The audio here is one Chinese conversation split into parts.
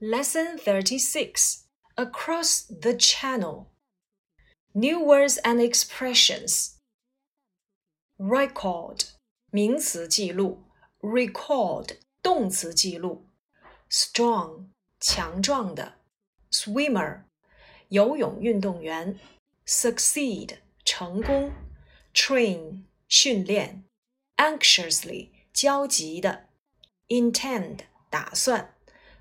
Lesson 36 Across the Channel New words and expressions. Record 名词记录，record 动词记录，strong 强壮的，swimmer 游泳运动员，succeed 成功，train 训练，anxiously 焦急的，intend 打算。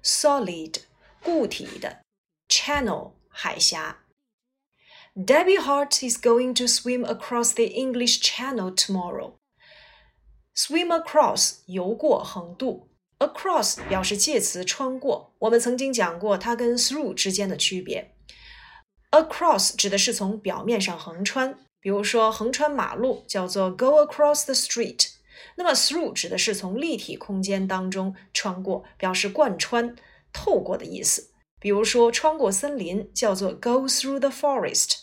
solid 固体的，channel 海峡。Debbie Hart is going to swim across the English Channel tomorrow. Swim across 游过横渡，across 表示介词穿过。我们曾经讲过它跟 through 之间的区别。Across 指的是从表面上横穿，比如说横穿马路叫做 go across the street。 那么 through 指的是从立体空间当中穿过，表示贯穿、透过的意思。比如说，穿过森林叫做 go through the forest。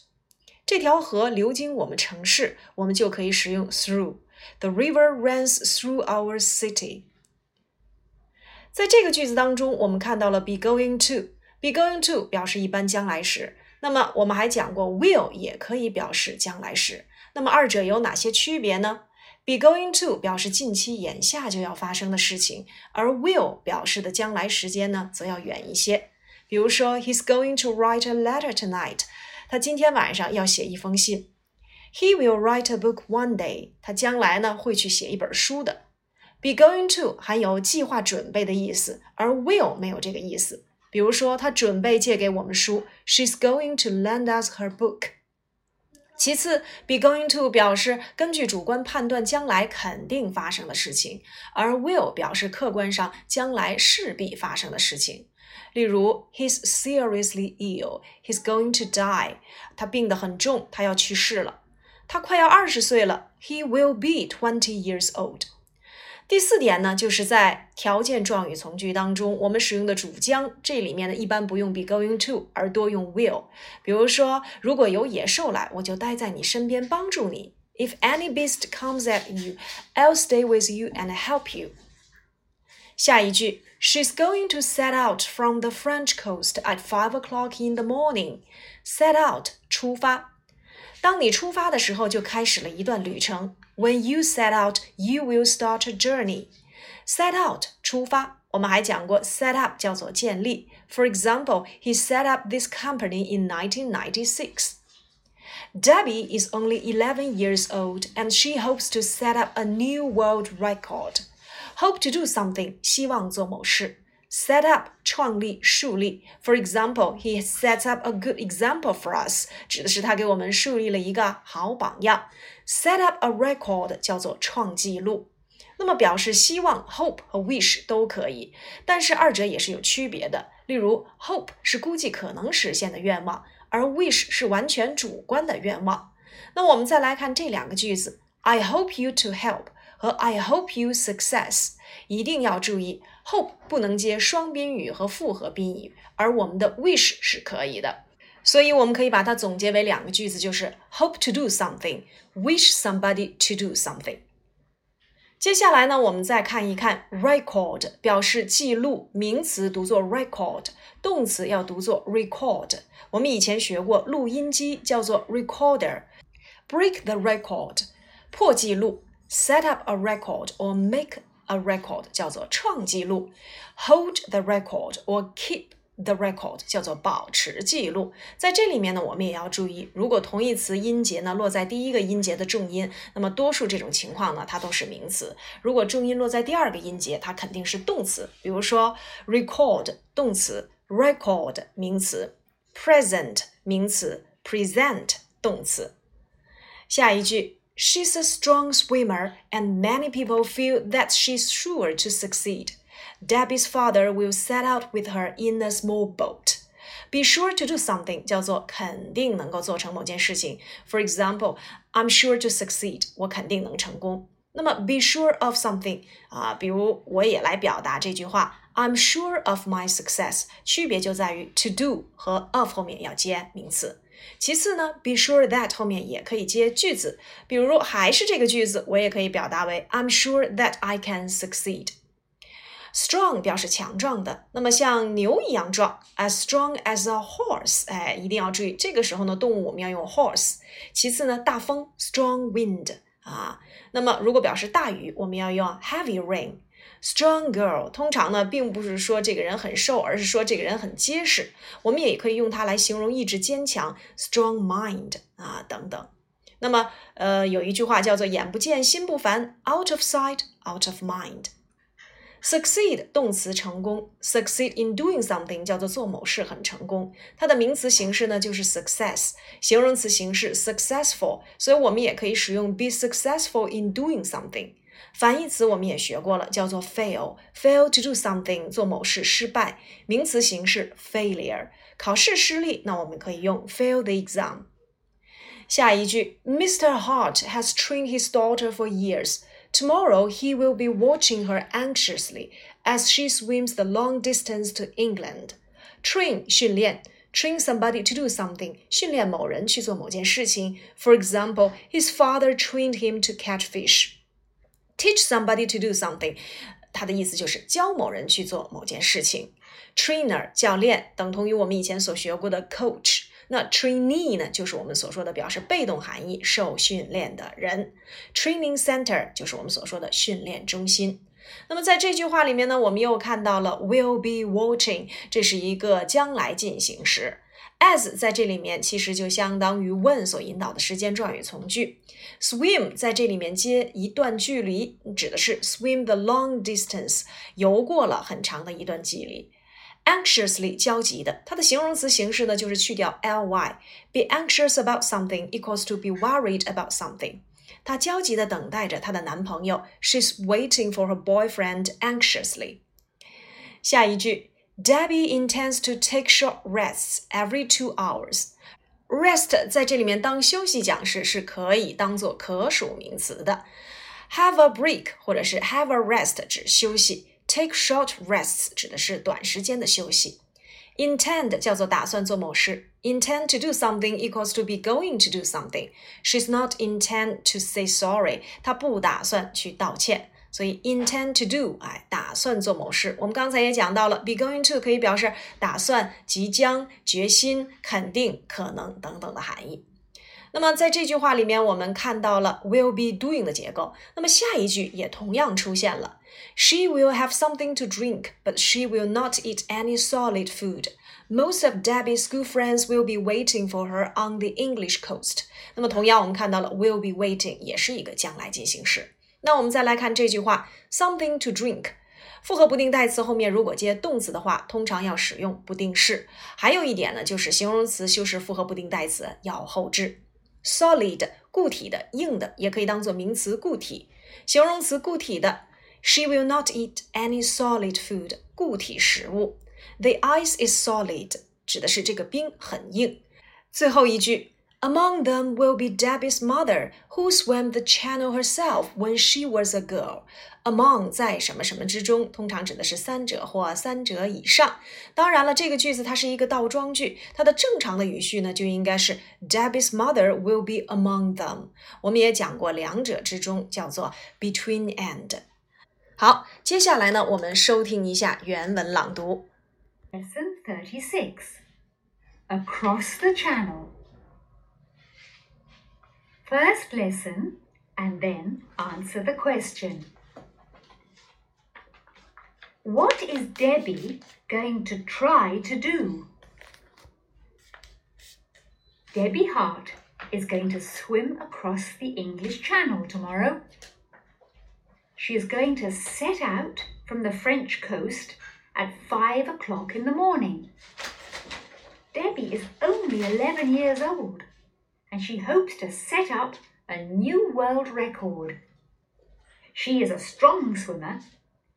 这条河流经我们城市，我们就可以使用 through。The river runs through our city。在这个句子当中，我们看到了 be going to。be going to 表示一般将来时。那么我们还讲过 will 也可以表示将来时。那么二者有哪些区别呢？Be going to 表示近期眼下就要发生的事情，而 will 表示的将来时间呢，则要远一些。比如说，He's going to write a letter tonight。他今天晚上要写一封信。He will write a book one day。他将来呢会去写一本书的。Be going to 含有计划准备的意思，而 will 没有这个意思。比如说，他准备借给我们书。She's going to lend us her book。其次，be going to 表示根据主观判断将来肯定发生的事情，而 will 表示客观上将来势必发生的事情。例如，He's seriously ill. He's going to die. 他病得很重，他要去世了。他快要二十岁了。He will be twenty years old. 第四点呢，就是在条件状语从句当中，我们使用的主将，这里面呢一般不用 be going to，而多用 will。比如说，如果有野兽来，我就待在你身边帮助你。If any beast comes at you, I'll stay with you and help you。下一句，She's going to set out from the French coast at five o'clock in the morning。Set out，出发。当你出发的时候，就开始了一段旅程。When you set out, you will start a journey. Set out 出发，我们还讲过 set up 叫做建立。For example, he set up this company in 1996. Debbie is only 11 years old and she hopes to set up a new world record. Hope to do something 希望做某事。 Set up 创立树立，for example, he sets up a good example for us，指的是他给我们树立了一个好榜样。set up a record 叫做创纪录。那么表示希望，hope 和 wish 都可以，但是二者也是有区别的。例如，hope 是估计可能实现的愿望，而 wish 是完全主观的愿望。那我们再来看这两个句子：I hope you to help 和 I hope you success。一定要注意，hope 不能接双宾语和复合宾语，而我们的 wish 是可以的。所以我们可以把它总结为两个句子，就是 hope to do something，wish somebody to do something。接下来呢，我们再看一看 record，表示记录，名词读作 record，动词要读作 record。我们以前学过，录音机叫做 recorder。break the record，破记录；set up a record or make A record 叫做创纪录，hold the record or keep the record 叫做保持记录。在这里面呢，我们也要注意，如果同义词音节呢落在第一个音节的重音，那么多数这种情况呢，它都是名词；如果重音落在第二个音节，它肯定是动词。比如说，record 动词，record 名词，present 名词，present 动词。下一句。She's a strong swimmer, and many people feel that she's sure to succeed. Debbie's father will set out with her in a small boat. Be sure to do something 叫做肯定能够做成某件事情。For example, I'm sure to succeed. 我肯定能成功。那么 be sure of something 啊，比如我也来表达这句话：I'm sure of my success。区别就在于 to do 和 of 后面要接名词。 其次呢，be sure that 后面也可以接句子，比如还是这个句子，我也可以表达为 I'm sure that I can succeed。strong 表示强壮的，那么像牛一样壮，as strong as a horse。哎，一定要注意，这个时候呢，动物我们要用 horse。其次呢，大风 strong wind 啊。那么如果表示大雨，我们要用 heavy rain。Strong girl 通常呢，并不是说这个人很瘦，而是说这个人很结实。我们也可以用它来形容意志坚强，strong mind 啊等等。那么呃，有一句话叫做眼不见心不烦，out of sight out of mind。Succeed 动词成功，succeed in doing something 叫做做某事很成功。它的名词形式呢就是 success，形容词形式 successful，所以我们也可以使用 be successful in doing something。反义词我们也学过了，叫做 fail，fail to do something 做某事失败，名词形式 failure。考试失利，那我们可以用 fail the exam。下一句，Mr. Hart has trained his daughter for years。Tomorrow he will be watching her anxiously as she swims the long distance to England. Train 训练，train somebody to do something 训练某人去做某件事情。For example, his father trained him to catch fish. Teach somebody to do something，它的意思就是教某人去做某件事情。Trainer 教练等同于我们以前所学过的 coach。那 trainee 呢，就是我们所说的表示被动含义，受训练的人。Training center 就是我们所说的训练中心。那么在这句话里面呢，我们又看到了 will be watching，这是一个将来进行时。As 在这里面其实就相当于 when 所引导的时间状语从句。Swim 在这里面接一段距离，指的是 swim the long distance，游过了很长的一段距离。anxiously 焦急的，它的形容词形式呢就是去掉 ly。Be anxious about something equals to be worried about something。她焦急地等待着她的男朋友。She's waiting for her boyfriend anxiously。下一句 ，Debbie intends to take short rests every two hours。Rest 在这里面当休息讲时是可以当做可数名词的。Have a break 或者是 have a rest 指休息。Take short rests 指的是短时间的休息。Intend 叫做打算做某事。Intend to do something equals to be going to do something. She's not intend to say sorry. 她不打算去道歉。 所以 intend to do，哎，打算做某事。我们刚才也讲到了，be going to 可以表示打算、即将、决心、肯定、可能等等的含义。那么在这句话里面，我们看到了 will be doing 的结构。那么下一句也同样出现了，She will have something to drink, but she will not eat any solid food. Most of Debbie's school friends will be waiting for her on the English coast. 那么同样，我们看到了 will be waiting 也是一个将来进行时。那我们再来看这句话，something to drink。复合不定代词后面如果接动词的话，通常要使用不定式。还有一点呢，就是形容词修饰复合不定代词要后置。solid 固体的、硬的，也可以当做名词固体。形容词固体的，She will not eat any solid food，固体食物。The ice is solid，指的是这个冰很硬。最后一句。Among them will be Debbie's mother, who swam the channel herself when she was a girl. Among 在什么什么之中，通常指的是三者或三者以上。当然了，这个句子它是一个倒装句，它的正常的语序呢就应该是 Debbie's mother will be among them。我们也讲过，两者之中叫做 between and。好，接下来呢，我们收听一下原文朗读。Lesson thirty-six. Across the channel. First lesson and then answer the question. What is Debbie going to try to do? Debbie Hart is going to swim across the English Channel tomorrow. She is going to set out from the French coast at five o'clock in the morning. Debbie is only 11 years old and she hopes to set up a new world record. She is a strong swimmer,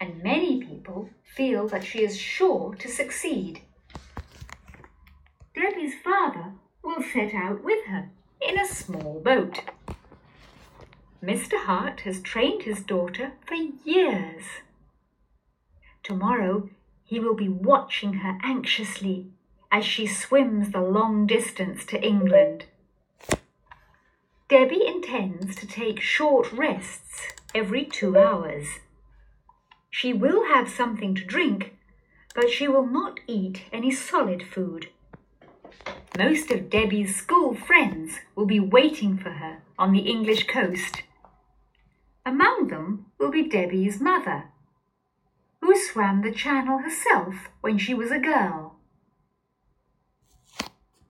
and many people feel that she is sure to succeed. Debbie's father will set out with her in a small boat. Mr. Hart has trained his daughter for years. Tomorrow he will be watching her anxiously as she swims the long distance to England. Debbie intends to take short rests every two hours. She will have something to drink, but she will not eat any solid food. Most of Debbie's school friends will be waiting for her on the English coast. Among them will be Debbie's mother, who swam the channel herself when she was a girl.